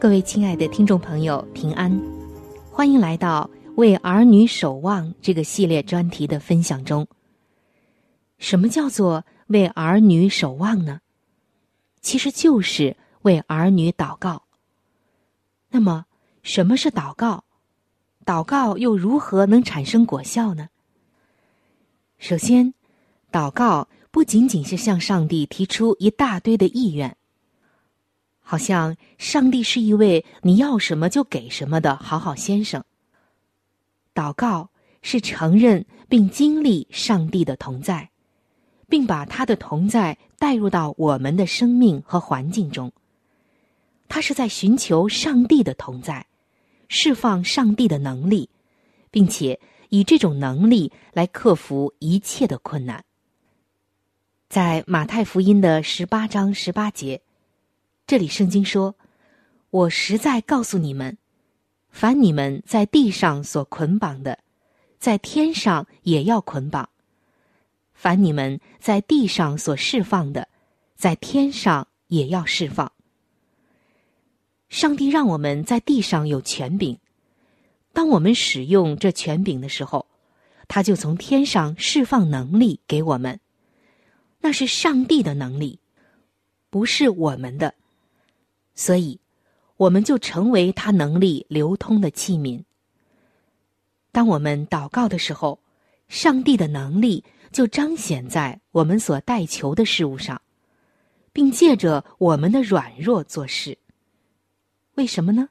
各位亲爱的听众朋友，平安！欢迎来到《为儿女守望》这个系列专题的分享中。什么叫做为儿女守望呢？其实就是为儿女祷告。那么，什么是祷告？祷告又如何能产生果效呢？首先，祷告不仅仅是向上帝提出一大堆的意愿。好像上帝是一位你要什么就给什么的好好先生。祷告是承认并经历上帝的同在，并把他的同在带入到我们的生命和环境中。他是在寻求上帝的同在，释放上帝的能力，并且以这种能力来克服一切的困难。在马太福音的十八章十八节。这里圣经说：“我实在告诉你们，凡你们在地上所捆绑的，在天上也要捆绑；凡你们在地上所释放的，在天上也要释放。”上帝让我们在地上有权柄，当我们使用这权柄的时候，他就从天上释放能力给我们。那是上帝的能力，不是我们的。所以，我们就成为他能力流通的器皿。当我们祷告的时候，上帝的能力就彰显在我们所代求的事物上，并借着我们的软弱做事。为什么呢？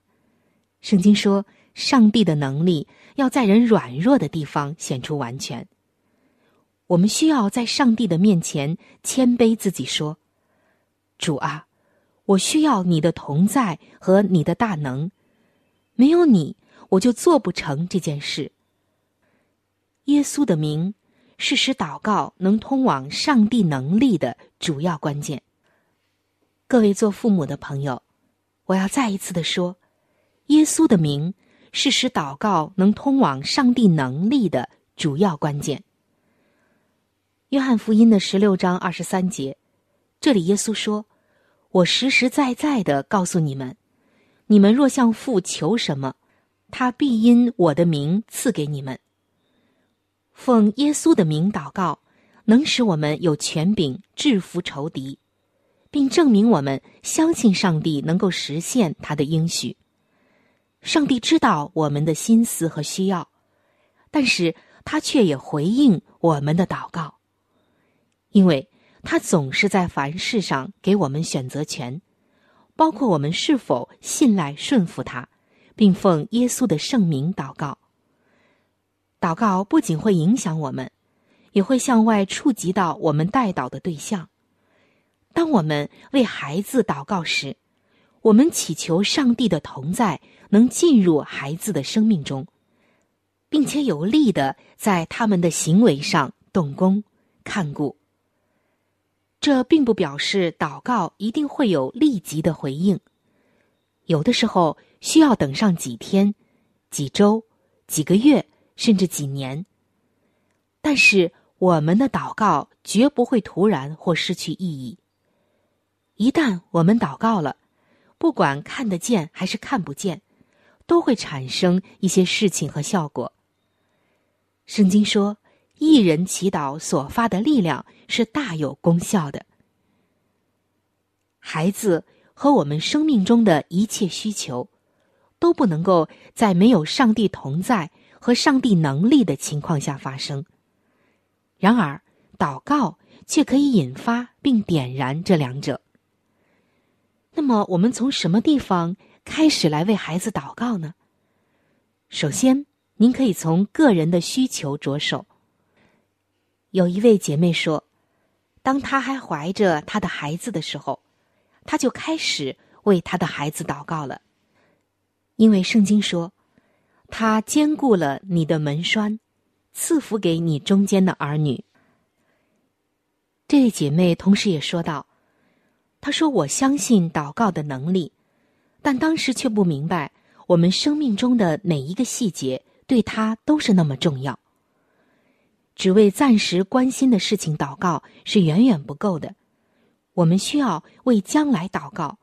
圣经说，上帝的能力要在人软弱的地方显出完全。我们需要在上帝的面前谦卑自己，说：“主啊，我需要你的同在和你的大能，没有你，我就做不成这件事。”耶稣的名是使祷告能通往上帝能力的主要关键。各位做父母的朋友，我要再一次的说，耶稣的名是使祷告能通往上帝能力的主要关键。约翰福音的十六章二十三节，这里耶稣说：“我实实在在的告诉你们，你们若向父求什么，他必因我的名赐给你们。奉耶稣的名祷告，能使我们有权柄制服仇敌，并证明我们相信上帝能够实现他的应许。上帝知道我们的心思和需要，但是他却也回应我们的祷告。”因为他总是在凡事上给我们选择权，包括我们是否信赖顺服他，并奉耶稣的圣名祷告。祷告不仅会影响我们，也会向外触及到我们带祷的对象。当我们为孩子祷告时，我们祈求上帝的同在能进入孩子的生命中，并且有力的在他们的行为上动工看顾。这并不表示祷告一定会有立即的回应，有的时候需要等上几天、几周、几个月，甚至几年。但是我们的祷告绝不会突然或失去意义。一旦我们祷告了，不管看得见还是看不见，都会产生一些事情和效果。圣经说。一人祈祷所发的力量是大有功效的。孩子和我们生命中的一切需求，都不能够在没有上帝同在和上帝能力的情况下发生。然而，祷告却可以引发并点燃这两者。那么，我们从什么地方开始来为孩子祷告呢？首先，您可以从个人的需求着手。有一位姐妹说，当她还怀着她的孩子的时候，她就开始为她的孩子祷告了，因为圣经说，他兼顾了你的门栓，赐福给你中间的儿女。这位姐妹同时也说道：“她说我相信祷告的能力，但当时却不明白，我们生命中的每一个细节对她都是那么重要。”只为暂时关心的事情祷告是远远不够的，我们需要为将来祷告，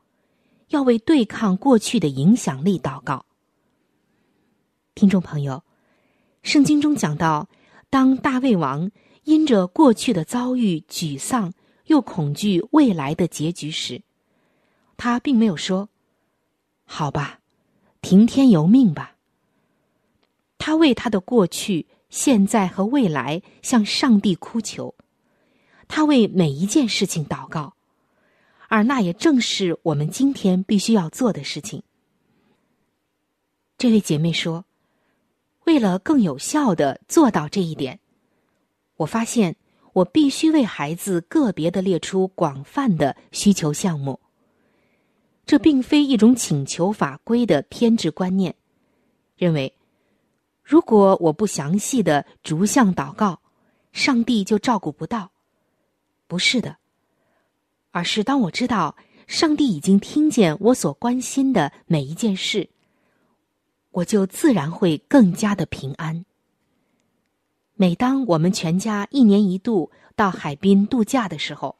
要为对抗过去的影响力祷告。听众朋友，圣经中讲到，当大卫王因着过去的遭遇沮丧又恐惧未来的结局时，他并没有说：“好吧，听天由命吧。”他为他的过去。现在和未来向上帝哭求，他为每一件事情祷告，而那也正是我们今天必须要做的事情。这位姐妹说：“为了更有效的做到这一点，我发现我必须为孩子个别的列出广泛的需求项目。这并非一种请求法规的偏执观念，认为。”如果我不详细的逐项祷告，上帝就照顾不到。不是的，而是当我知道上帝已经听见我所关心的每一件事，我就自然会更加的平安。每当我们全家一年一度到海滨度假的时候，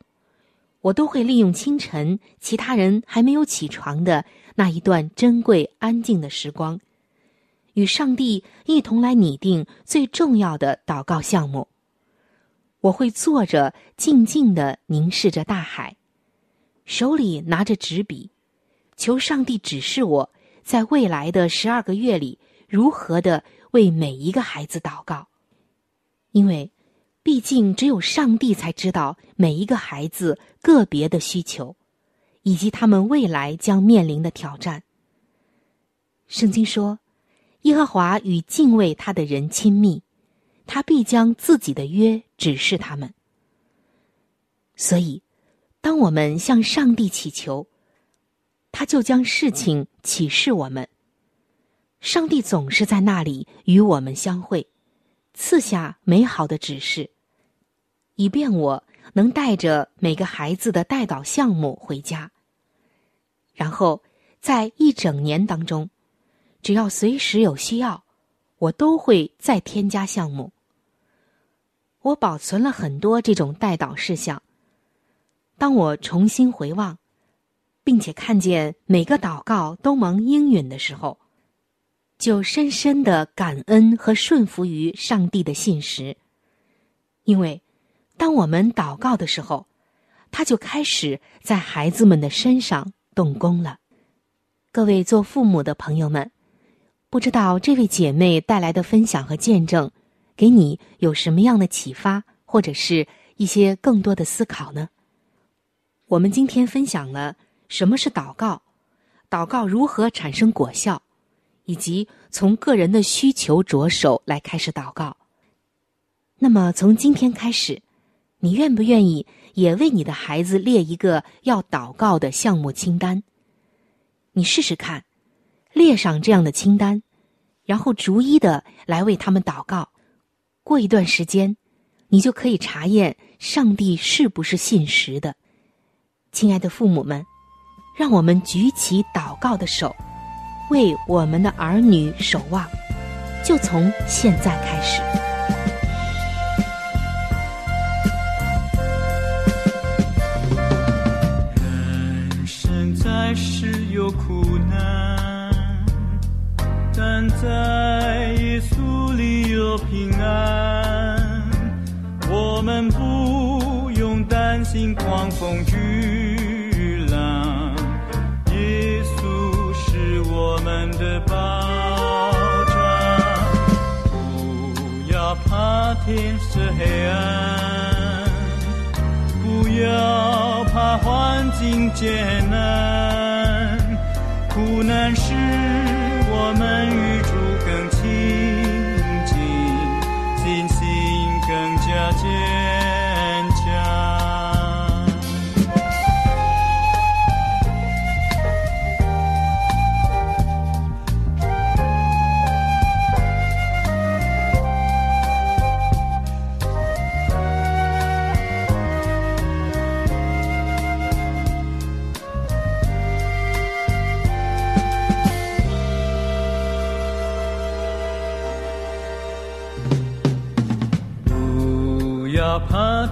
我都会利用清晨其他人还没有起床的那一段珍贵安静的时光。与上帝一同来拟定最重要的祷告项目。我会坐着静静的凝视着大海，手里拿着纸笔，求上帝指示我在未来的十二个月里如何的为每一个孩子祷告。因为，毕竟只有上帝才知道每一个孩子个别的需求，以及他们未来将面临的挑战。圣经说。耶和华与敬畏他的人亲密，他必将自己的约指示他们。所以，当我们向上帝祈求，他就将事情启示我们。上帝总是在那里与我们相会，赐下美好的指示，以便我能带着每个孩子的带导项目回家。然后，在一整年当中，只要随时有需要，我都会再添加项目。我保存了很多这种带导事项。当我重新回望，并且看见每个祷告都蒙应允的时候，就深深的感恩和顺服于上帝的信实。因为，当我们祷告的时候，他就开始在孩子们的身上动工了。各位做父母的朋友们，不知道这位姐妹带来的分享和见证，给你有什么样的启发，或者是一些更多的思考呢？我们今天分享了什么是祷告，祷告如何产生果效，以及从个人的需求着手来开始祷告。那么，从今天开始，你愿不愿意也为你的孩子列一个要祷告的项目清单？你试试看，列上这样的清单，然后逐一的来为他们祷告。过一段时间，你就可以查验上帝是不是信实的。亲爱的父母们，让我们举起祷告的手，为我们的儿女守望，就从现在开始。人生在世有苦，但在耶稣里有平安，我们不用担心狂风巨浪。耶稣是我们。的保障，不要怕天色黑暗，不要怕环境艰难，苦难是我们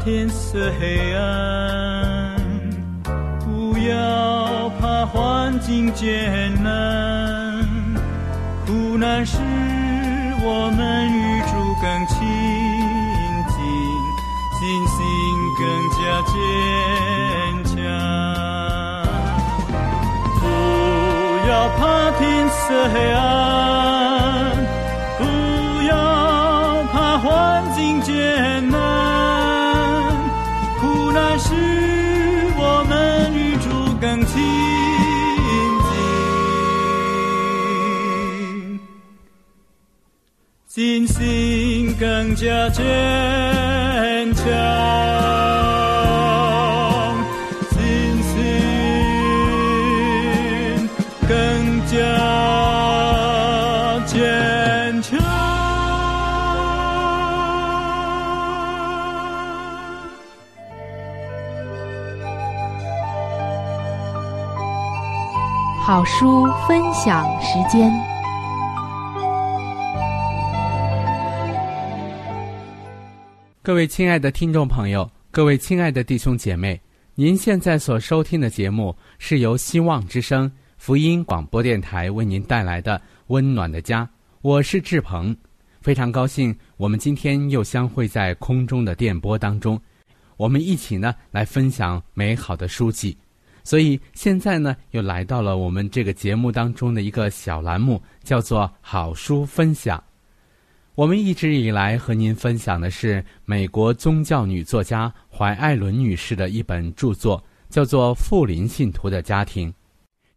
天色黑暗，不要怕环境艰难，苦难使我们与主更亲近，信心更加坚强。不要怕天色黑暗，不要怕环境艰难。使我们与主更亲近，信心更加坚强。书分享时间。各位亲爱的听众朋友，各位亲爱的弟兄姐妹，您现在所收听的节目是由希望之声福音广播电台为您带来的《温暖的家》，我是志鹏，非常高兴我们今天又相会在空中的电波当中，我们一起呢来分享美好的书籍。所以现在呢，又来到了我们这个节目当中的一个小栏目，叫做“好书分享”。我们一直以来和您分享的是美国宗教女作家怀艾伦女士的一本著作，叫做《富林信徒的家庭》。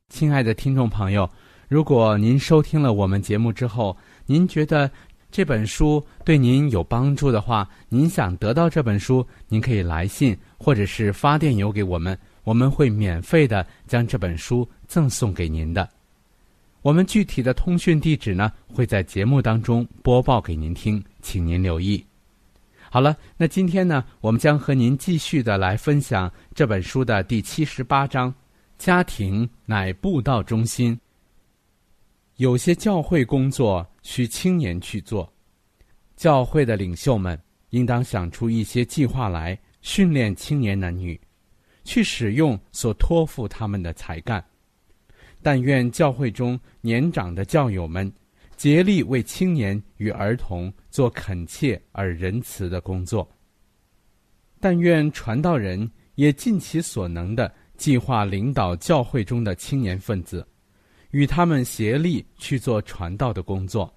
亲爱的听众朋友，如果您收听了我们节目之后，您觉得这本书对您有帮助的话，您想得到这本书，您可以来信或者是发电邮给我们，我们会免费的将这本书赠送给您的。我们具体的通讯地址呢，会在节目当中播报给您听，请您留意。好了，那今天呢，我们将和您继续的来分享这本书的第七十八章：家庭乃布道中心。有些教会工作需青年去做，教会的领袖们应当想出一些计划来训练青年男女，去使用所托付他们的才干。但愿教会中年长的教友们竭力为青年与儿童做恳切而仁慈的工作。但愿传道人也尽其所能的计划领导教会中的青年分子。与他们协力去做传道的工作，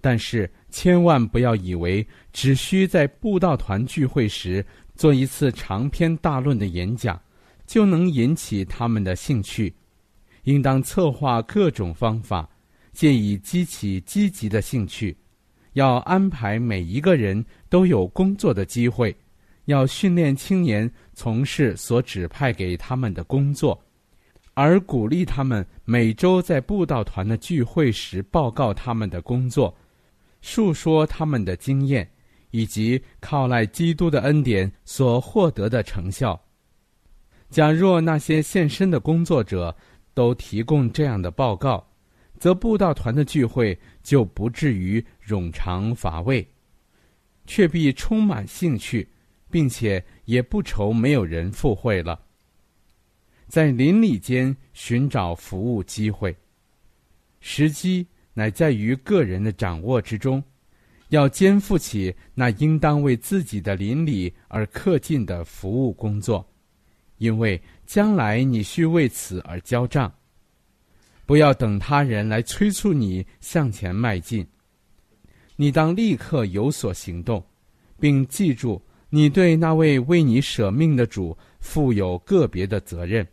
但是千万不要以为只需在布道团聚会时做一次长篇大论的演讲，就能引起他们的兴趣。应当策划各种方法，借以激起积极的兴趣。要安排每一个人都有工作的机会，要训练青年从事所指派给他们的工作。而鼓励他们每周在布道团的聚会时报告他们的工作，述说他们的经验，以及靠赖基督的恩典所获得的成效。假若那些献身的工作者都提供这样的报告，则布道团的聚会就不至于冗长乏味，却必充满兴趣，并且也不愁没有人赴会了。在邻里间寻找服务机会，时机乃在于个人的掌握之中。要肩负起那应当为自己的邻里而恪尽的服务工作，因为将来你需为此而交账。不要等他人来催促你向前迈进，你当立刻有所行动，并记住你对那位为你舍命的主负有个别的责任。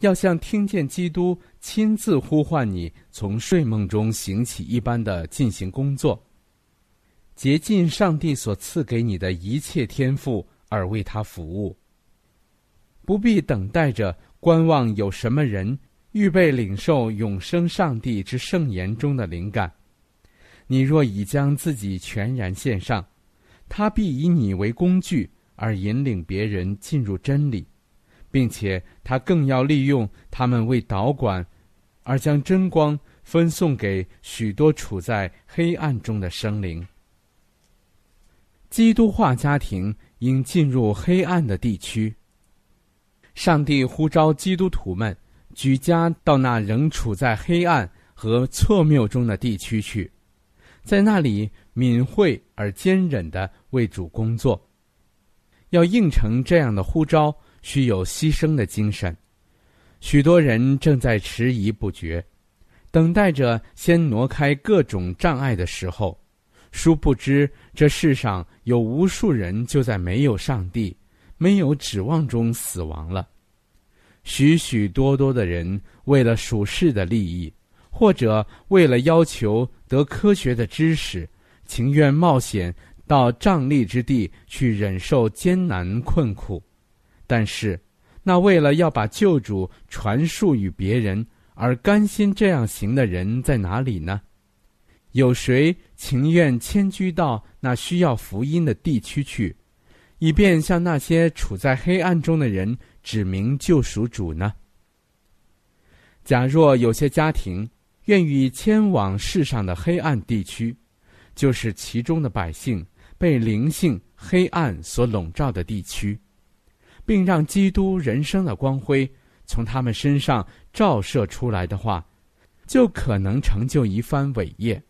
要像听见基督亲自呼唤你从睡梦中醒起一般的进行工作，竭尽上帝所赐给你的一切天赋而为他服务。不必等待着观望有什么人预备领受永生上帝之圣言中的灵感。你若已将自己全然献上，他必以你为工具而引领别人进入真理。并且他更要利用他们为导管，而将真光分送给许多处在黑暗中的生灵。基督化家庭应进入黑暗的地区。上帝呼召基督徒们举家到那仍处在黑暗和错谬中的地区去，在那里敏慧而坚忍的为主工作。要应承这样的呼召。需有牺牲的精神，许多人正在迟疑不决，等待着先挪开各种障碍的时候，殊不知这世上有无数人就在没有上帝、没有指望中死亡了。许许多多的人为了属世的利益，或者为了要求得科学的知识，情愿冒险到瘴疠之地去忍受艰难困苦。但是，那为了要把救主传述与别人而甘心这样行的人在哪里呢？有谁情愿迁居到那需要福音的地区去，以便向那些处在黑暗中的人指明救赎主呢？假若有些家庭愿意迁往世上的黑暗地区，就是其中的百姓被灵性黑暗所笼罩的地区。并让基督人生的光辉从他们身上照射出来的话，就可能成就一番伟业。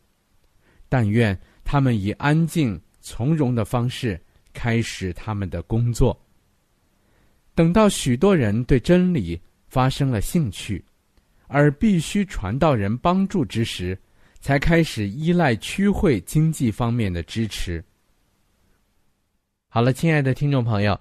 但愿他们以安静从容的方式开始他们的工作。等到许多人对真理发生了兴趣，而必须传道人帮助之时，才开始依赖区会经济方面的支持。好了，亲爱的听众朋友。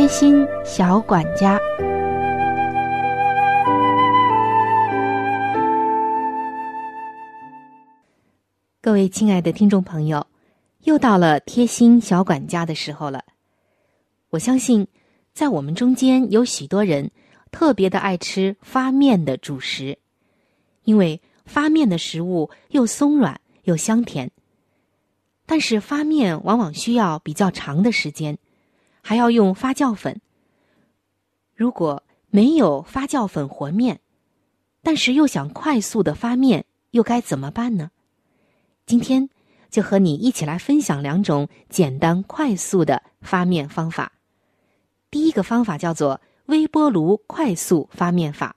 贴心小管家，各位亲爱的听众朋友，又到了贴心小管家的时候了。我相信，在我们中间有许多人特别的爱吃发面的主食，因为发面的食物又松软又香甜。但是发面往往需要比较长的时间。还要用发酵粉。如果没有发酵粉和面，但是又想快速的发面，又该怎么办呢？今天就和你一起来分享两种简单快速的发面方法。第一个方法叫做微波炉快速发面法。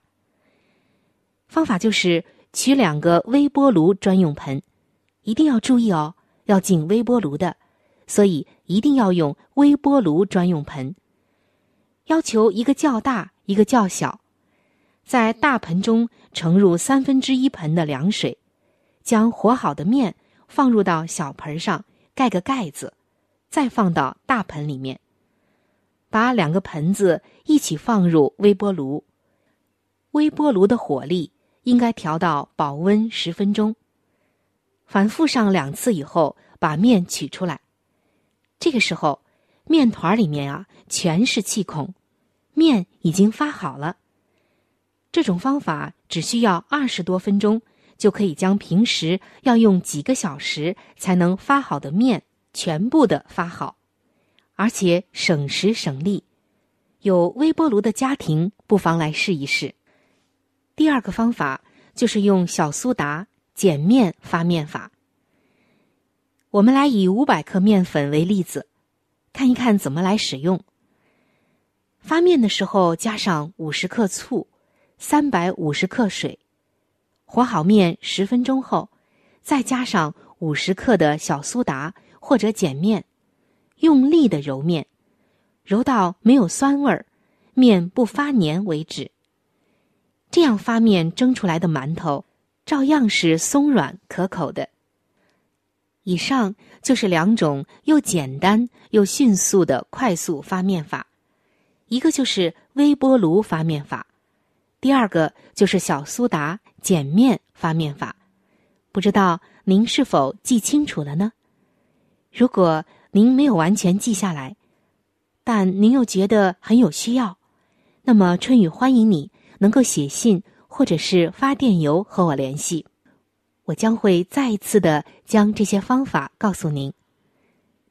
方法就是取两个微波炉专用盆，一定要注意哦，要进微波炉的。所以一定要用微波炉专用盆。要求一个较大，一个较小。在大盆中盛入三分之一盆的凉水，将和好的面放入到小盆上，盖个盖子，再放到大盆里面。把两个盆子一起放入微波炉，微波炉的火力应该调到保温十分钟。反复上两次以后，把面取出来。这个时候，面团里面啊全是气孔，面已经发好了。这种方法只需要二十多分钟，就可以将平时要用几个小时才能发好的面全部的发好，而且省时省力。有微波炉的家庭不妨来试一试。第二个方法就是用小苏打碱面发面法。我们来以五百克面粉为例子，看一看怎么来使用。发面的时候加上五十克醋，三百五十克水，和好面十分钟后，再加上五十克的小苏打或者碱面，用力的揉面，揉到没有酸味儿，面不发黏为止。这样发面蒸出来的馒头，照样是松软可口的。以上就是两种又简单又迅速的快速发面法，一个就是微波炉发面法，第二个就是小苏打碱面发面法。不知道您是否记清楚了呢？如果您没有完全记下来，但您又觉得很有需要，那么春雨欢迎你能够写信或者是发电邮和我联系。我将会再一次的将这些方法告诉您。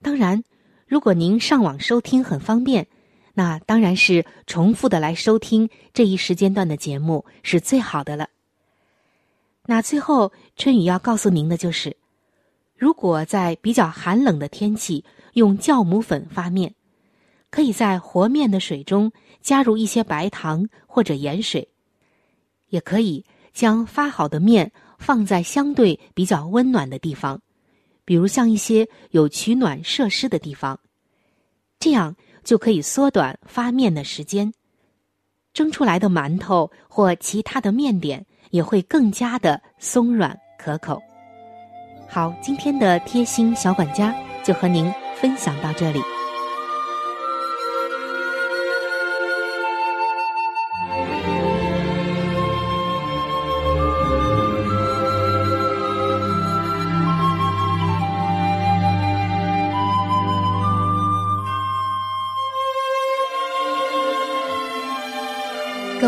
当然，如果您上网收听很方便，那当然是重复的来收听这一时间段的节目是最好的了。那最后，春雨要告诉您的就是，如果在比较寒冷的天气用酵母粉发面，可以在和面的水中加入一些白糖或者盐水，也可以将发好的面。放在相对比较温暖的地方，比如像一些有取暖设施的地方，这样就可以缩短发面的时间，蒸出来的馒头或其他的面点也会更加的松软可口。好，今天的贴心小管家就和您分享到这里。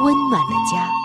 温暖的家。